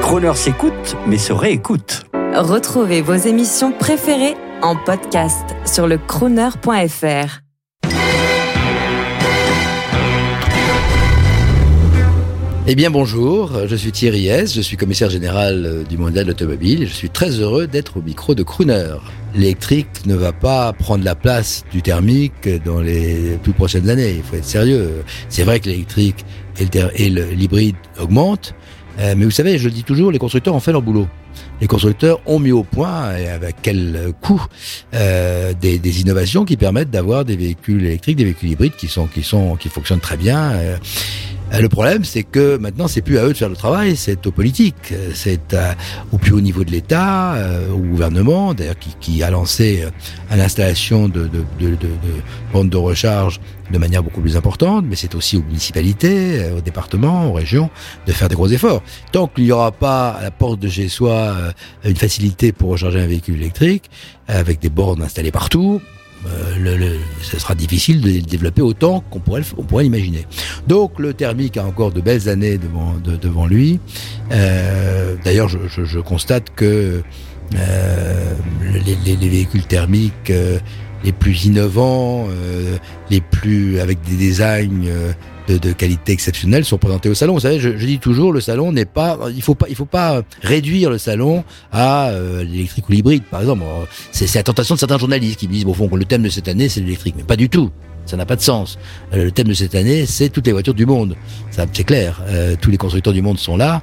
Croner s'écoute, mais se réécoute. Retrouvez vos émissions préférées en podcast sur le crooner.fr. Eh bien bonjour, je suis Thierry S, je suis commissaire général euh, du mondial automobile et je suis très heureux d'être au micro de Crooner. L'électrique ne va pas prendre la place du thermique dans les plus prochaines années, il faut être sérieux. C'est vrai que l'électrique et l'hybride augmentent, euh, mais vous savez, je le dis toujours, les constructeurs ont fait leur boulot. Les constructeurs ont mis au point, et avec quel coût, euh, des, innovations qui permettent d'avoir des véhicules électriques, des véhicules hybrides qui sont qui sont qui fonctionnent très bien. Euh, le problème, c'est que maintenant, c'est plus à eux de faire le travail, c'est aux politiques, c'est au plus haut niveau de l'État, euh, au gouvernement, d'ailleurs, qui, a lancé euh, l'installation de, de, de, de, de recharge de manière beaucoup plus importante, mais c'est aussi aux municipalités, aux départements, aux régions, de faire des gros efforts. Tant qu'il n'y aura pas à la porte de chez soi une facilité pour recharger un véhicule électrique, avec des bornes installées partout, euh, le, ce sera difficile de développer autant qu'on pourrait, on pourrait l'imaginer. Donc le thermique a encore de belles années devant, de, devant lui. Euh, D'ailleurs, je, constate que euh, les, les, les, véhicules thermiques euh, les plus innovants, euh, les plus avec des designs de, de, qualité exceptionnelle sont présentés au salon. Vous savez, je, je dis toujours, le salon n'est pas, il faut pas, il faut pas réduire le salon à euh, l'électrique ou l'hybride, par exemple. C'est la tentation de certains journalistes qui me disent, bon, le thème de cette année, c'est l'électrique, mais pas du tout. Ça n'a pas de sens. Euh, le thème de cette année, c'est toutes les voitures du monde. Ça, c'est clair. Euh, tous les constructeurs du monde sont là.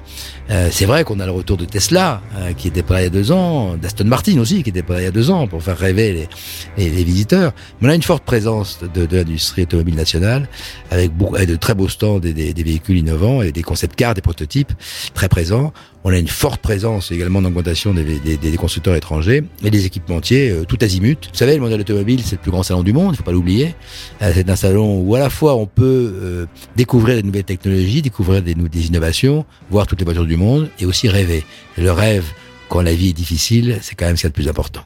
Euh, c'est vrai qu'on a le retour de Tesla, euh, qui était pas il y a deux ans, d'Aston Martin aussi, qui était pas il y a deux ans, pour faire rêver les, les, visiteurs. Mais on a une forte présence de, de l'industrie automobile nationale, avec, beaucoup, de très beaux stands et des, des, véhicules innovants et des concept cars, des prototypes très présents. On a une forte présence également d'augmentation des, des, des, constructeurs étrangers et des équipementiers euh, tout azimut. Vous savez, le mondial automobile, c'est le plus grand salon du monde, il faut pas l'oublier. Euh, c'est un salon où à la fois on peut euh, découvrir des nouvelles technologies, découvrir des, des innovations, voir toutes les voitures du monde et aussi rêver. Le rêve, quand la vie est difficile, c'est quand même ce qui est le plus important.